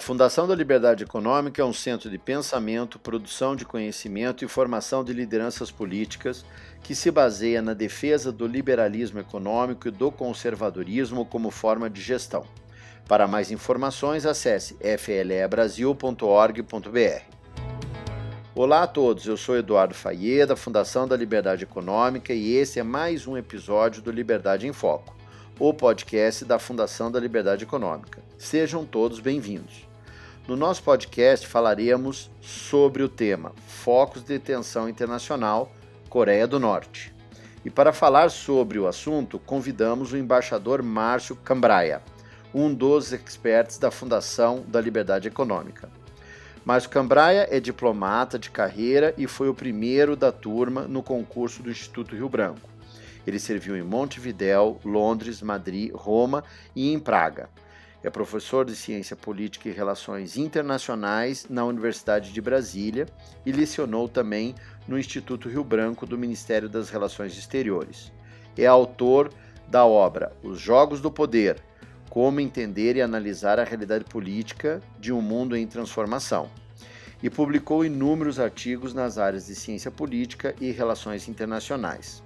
Fundação da Liberdade Econômica é um centro de pensamento, produção de conhecimento e formação de lideranças políticas que se baseia na defesa do liberalismo econômico e do conservadorismo como forma de gestão. Para mais informações, acesse flebrasil.org.br. Olá a todos, eu sou Eduardo Faye, da Fundação da Liberdade Econômica, e esse é mais um episódio do Liberdade em Foco o podcast da Fundação da Liberdade Econômica. Sejam todos bem-vindos. No nosso podcast falaremos sobre o tema Focos de Tensão Internacional, Coreia do Norte. E para falar sobre o assunto, convidamos o embaixador Márcio Cambraia, um dos experts da Fundação da Liberdade Econômica. Márcio Cambraia é diplomata de carreira e foi o primeiro da turma no concurso do Instituto Rio Branco. Ele serviu em Montevidéu, Londres, Madrid, Roma e em Praga. É professor de Ciência Política e Relações Internacionais na Universidade de Brasília e lecionou também no Instituto Rio Branco do Ministério das Relações Exteriores. É autor da obra Os Jogos do Poder: Como Entender e Analisar a Realidade Política de um Mundo em Transformação. E publicou inúmeros artigos nas áreas de ciência política e relações internacionais.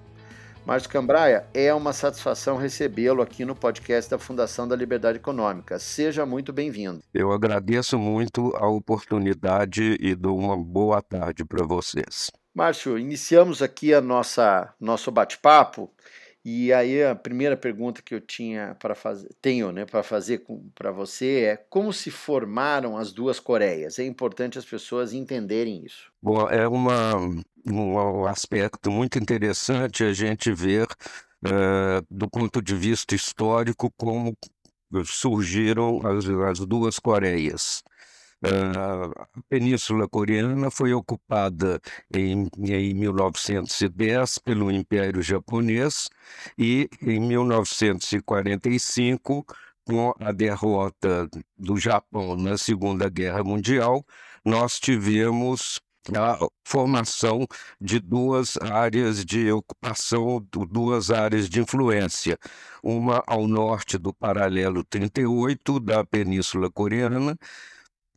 Márcio Cambraia, é uma satisfação recebê-lo aqui no podcast da Fundação da Liberdade Econômica. Seja muito bem-vindo. Eu agradeço muito a oportunidade e dou uma boa tarde para vocês. Márcio, iniciamos aqui a nossa nosso bate-papo e aí a primeira pergunta que eu tinha para fazer, tenho, né, para fazer para você é como se formaram as duas Coreias? É importante as pessoas entenderem isso. Bom, é uma, um aspecto muito interessante a gente ver uh, do ponto de vista histórico como surgiram as, as duas Coreias. A Península Coreana foi ocupada em, em 1910 pelo Império Japonês e em 1945, com a derrota do Japão na Segunda Guerra Mundial, nós tivemos a formação de duas áreas de ocupação, duas áreas de influência. Uma ao norte do paralelo 38 da Península Coreana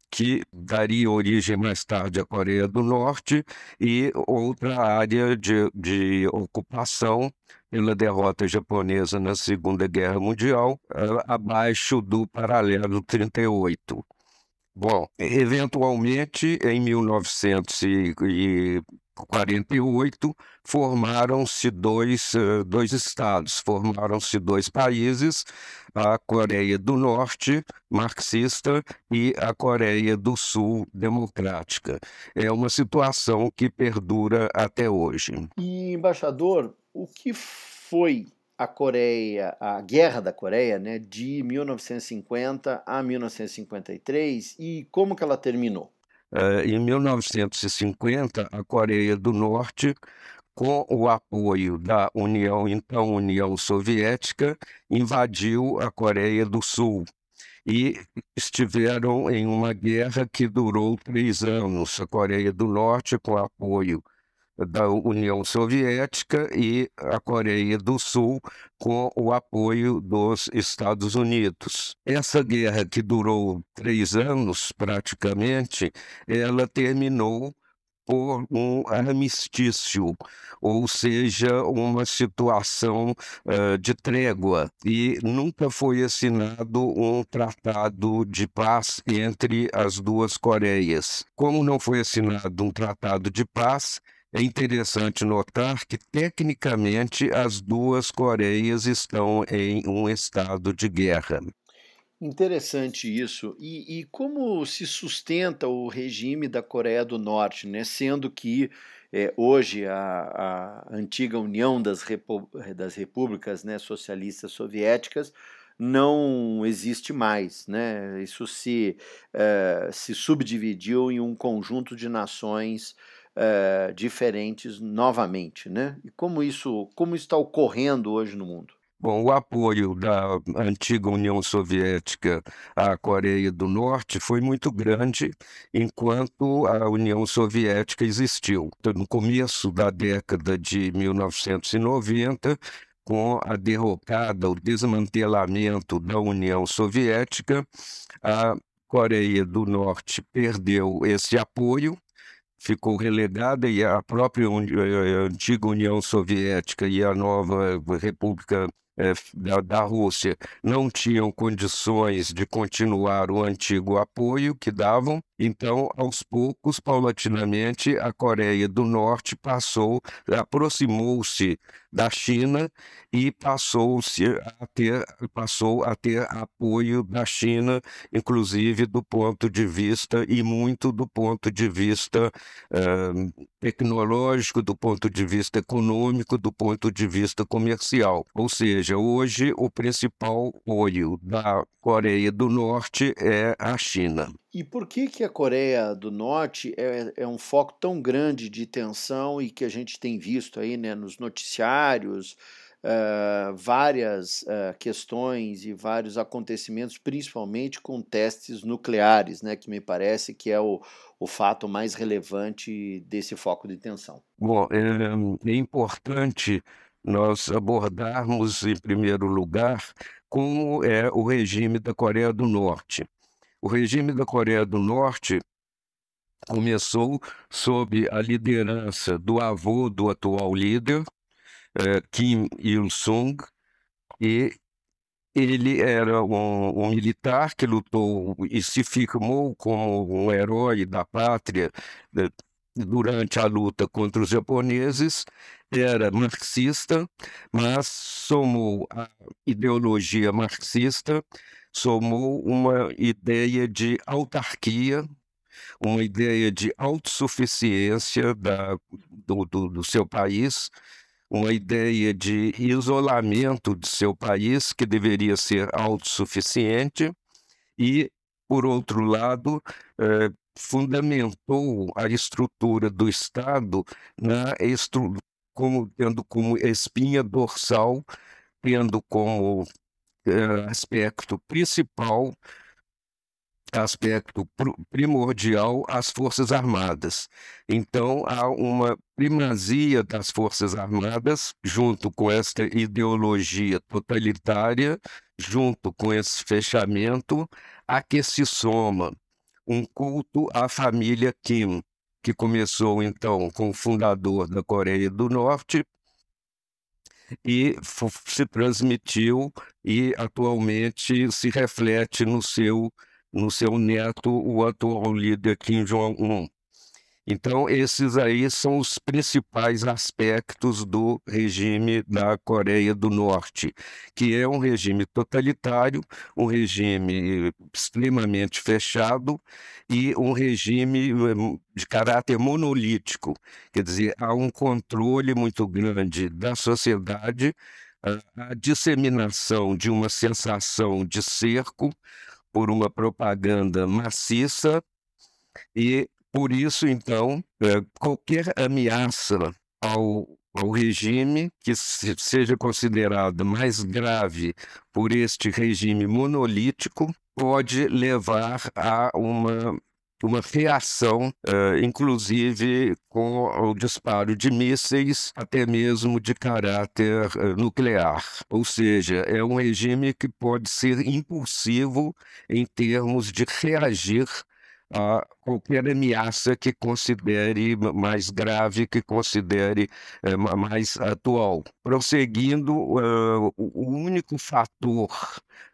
que daria origem mais tarde à Coreia do Norte, e outra área de, de ocupação pela derrota japonesa na Segunda Guerra Mundial, abaixo do paralelo 38. Bom, eventualmente, em 1900 e 48, formaram-se dois, uh, dois estados, formaram-se dois países, a Coreia do Norte, marxista, e a Coreia do Sul, democrática. É uma situação que perdura até hoje. E, embaixador, o que foi a Coreia, a Guerra da Coreia, né, de 1950 a 1953 e como que ela terminou? Uh, em 1950, a Coreia do Norte, com o apoio da União, então União Soviética, invadiu a Coreia do Sul e estiveram em uma guerra que durou três anos. A Coreia do Norte, com apoio da União Soviética e a Coreia do Sul com o apoio dos Estados Unidos. Essa guerra que durou três anos praticamente, ela terminou por um armistício, ou seja, uma situação uh, de trégua, e nunca foi assinado um tratado de paz entre as duas Coreias. Como não foi assinado um tratado de paz, é interessante notar que, tecnicamente, as duas Coreias estão em um estado de guerra. Interessante isso. E, e, como se sustenta o regime da Coreia do Norte, né? sendo que é, hoje a, a, antiga União das, Repu das Repúblicas né, Socialistas Soviéticas não existe mais. Né? Isso se, é, se subdividiu em um conjunto de nações uh, diferentes novamente, né? E como isso, como está ocorrendo hoje no mundo? Bom, o apoio da antiga União Soviética à Coreia do Norte foi muito grande enquanto a União Soviética existiu. Então, no começo da década de 1990, com a derrocada, o desmantelamento da União Soviética, a Coreia do Norte perdeu esse apoio, ficou relegada e a própria a antiga União Soviética e a nova República é, da, da Rússia não tinham condições de continuar o antigo apoio que davam, então, aos poucos, paulatinamente, a Coreia do Norte passou, aproximou-se da China e passou-se a ter, passou a ter apoio da China, inclusive do ponto de vista e muito do ponto de vista uh, tecnológico, do ponto de vista econômico, do ponto de vista comercial. Ou seja, hoje o principal apoio da Coreia do Norte é a China. E por que, que a Coreia do Norte é, é um foco tão grande de tensão e que a gente tem visto aí né, nos noticiários, uh, várias uh, questões e vários acontecimentos, principalmente com testes nucleares, né, que me parece que é o, o fato mais relevante desse foco de tensão? Bom, é, é importante nós abordarmos, em primeiro lugar, como é o regime da Coreia do Norte. O regime da Coreia do Norte começou sob a liderança do avô do atual líder, eh, Kim Il-sung, e ele era um, um, militar que lutou e se firmou como um herói da pátria eh, durante a luta contra os japoneses, era marxista, mas somou a ideologia marxista somou uma ideia de autarquia, uma ideia de autossuficiência da, do, do, do seu país, uma ideia de isolamento de seu país, que deveria ser autossuficiente, e, por outro lado, eh, fundamentou a estrutura do Estado na estru como, tendo como espinha dorsal, tendo como aspecto principal, aspecto primordial as Forças Armadas. Então, há uma primazia das Forças Armadas, junto com esta ideologia totalitária, junto com esse fechamento, a que se soma um culto à família Kim, que começou então com o fundador da Coreia do Norte, e se transmitiu e atualmente se reflete no seu no seu neto, o atual líder Kim Jong-un. Então, esses aí são os principais aspectos do regime da Coreia do Norte, que é um regime totalitário, um regime extremamente fechado e um regime hum, de caráter monolítico. Quer dizer, há um controle muito grande da sociedade, a disseminação de uma sensação de cerco por uma propaganda maciça e por isso, então, é, qualquer ameaça ao, ao regime que seja considerada mais grave por este regime monolítico pode levar a uma uma reação, uh, inclusive com o disparo de mísseis, até mesmo de caráter uh, nuclear. Ou seja, é um regime que pode ser impulsivo em termos de reagir a qualquer ameaça que considere mais grave, que considere é, mais atual. Prosseguindo, uh, o único fator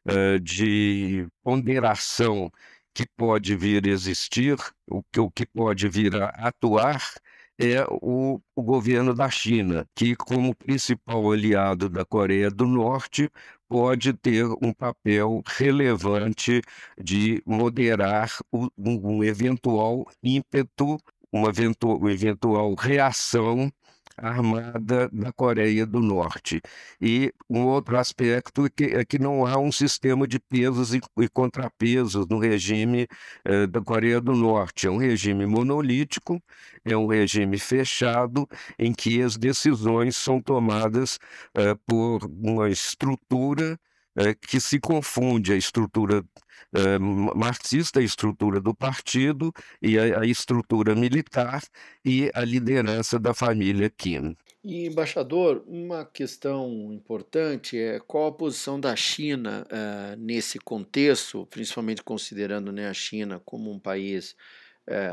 uh, de ponderação que pode vir a existir, o que, o que pode vir a atuar, é o, o, governo da China, que, como principal aliado da Coreia do Norte, pode ter um papel relevante de moderar o, um, eventual ímpeto, uma eventual, eventual reação armada da Coreia do Norte. E um outro aspecto é que, é que não há um sistema de pesos e, e contrapesos no regime eh, da Coreia do Norte. É um regime monolítico, é um regime fechado, em que as decisões são tomadas eh, por uma estrutura eh, que se confunde a estrutura uh, marxista, a estrutura do partido e a, a, estrutura militar e a liderança da família Kim. E, embaixador, uma questão importante é qual a posição da China uh, nesse contexto, principalmente considerando né, a China como um país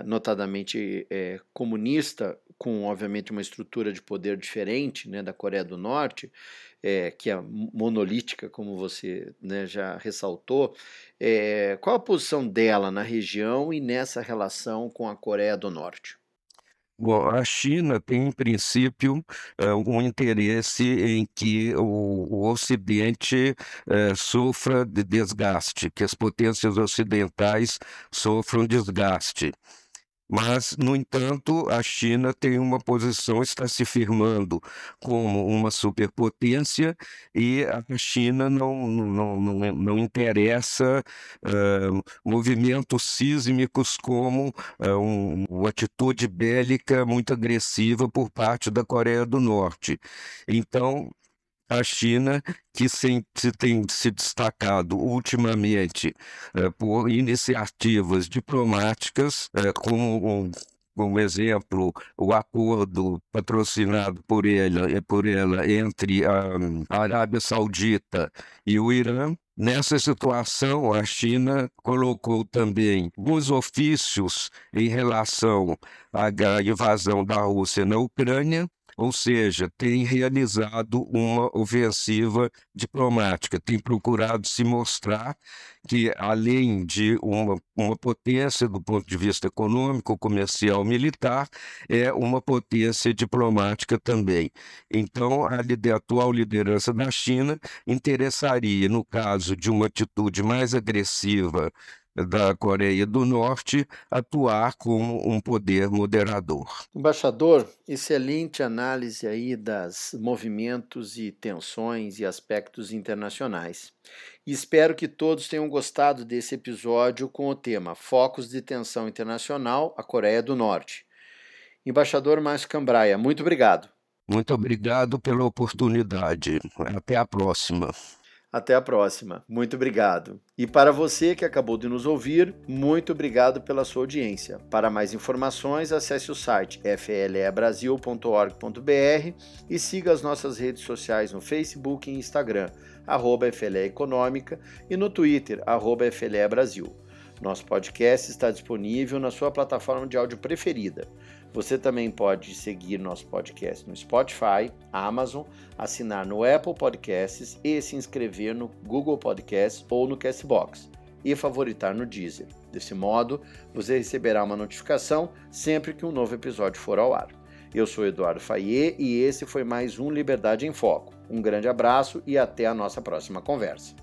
notadamente comunista, com obviamente uma estrutura de poder diferente né, da Coreia do Norte, que é monolítica, como você né, já ressaltou. qual a posição dela na região e nessa relação com a Coreia do Norte? Bom, a China tem, em princípio, eh, um interesse em que o, o Ocidente eh, sofra de desgaste, que as potências ocidentais sofram desgaste. Mas, no entanto, a China tem uma posição, está se firmando como uma superpotência e a China não, não, não, não interessa uh, movimentos sísmicos como uh, um, uma atitude bélica muito agressiva por parte da Coreia do Norte. Então, a China, que se, tem se destacado ultimamente é, por iniciativas diplomáticas, é, como um, como exemplo, o acordo patrocinado por ela, por ela entre a Arábia Saudita e o Irã. Nessa situação, a China colocou também os ofícios em relação à invasão da Rússia na Ucrânia ou seja, tem realizado uma ofensiva diplomática, tem procurado se mostrar que, além de uma, uma potência do ponto de vista econômico, comercial, militar, é uma potência diplomática também. Então, a, a atual liderança da China interessaria, no caso de uma atitude mais agressiva da Coreia do Norte atuar como um poder moderador. Embaixador, excelente análise aí das movimentos e tensões e aspectos internacionais. Espero que todos tenham gostado desse episódio com o tema Focos de Tensão Internacional, a Coreia do Norte. Embaixador Márcio Cambraia, muito obrigado. Muito obrigado pela oportunidade. Até a próxima. Até a próxima. Muito obrigado. E para você que acabou de nos ouvir, muito obrigado pela sua audiência. Para mais informações, acesse o site flebrasil.org.br e siga as nossas redes sociais no Facebook e Instagram, arroba FLE Econômica, e no Twitter, arroba FLE Brasil. Nosso podcast está disponível na sua plataforma de áudio preferida. Você também pode seguir nosso podcast no Spotify, Amazon, assinar no Apple Podcasts e se inscrever no Google Podcasts ou no Castbox e favoritar no Deezer. Desse modo, você receberá uma notificação sempre que um novo episódio for ao ar. Eu sou Eduardo Fayet e esse foi mais um Liberdade em Foco. Um grande abraço e até a nossa próxima conversa.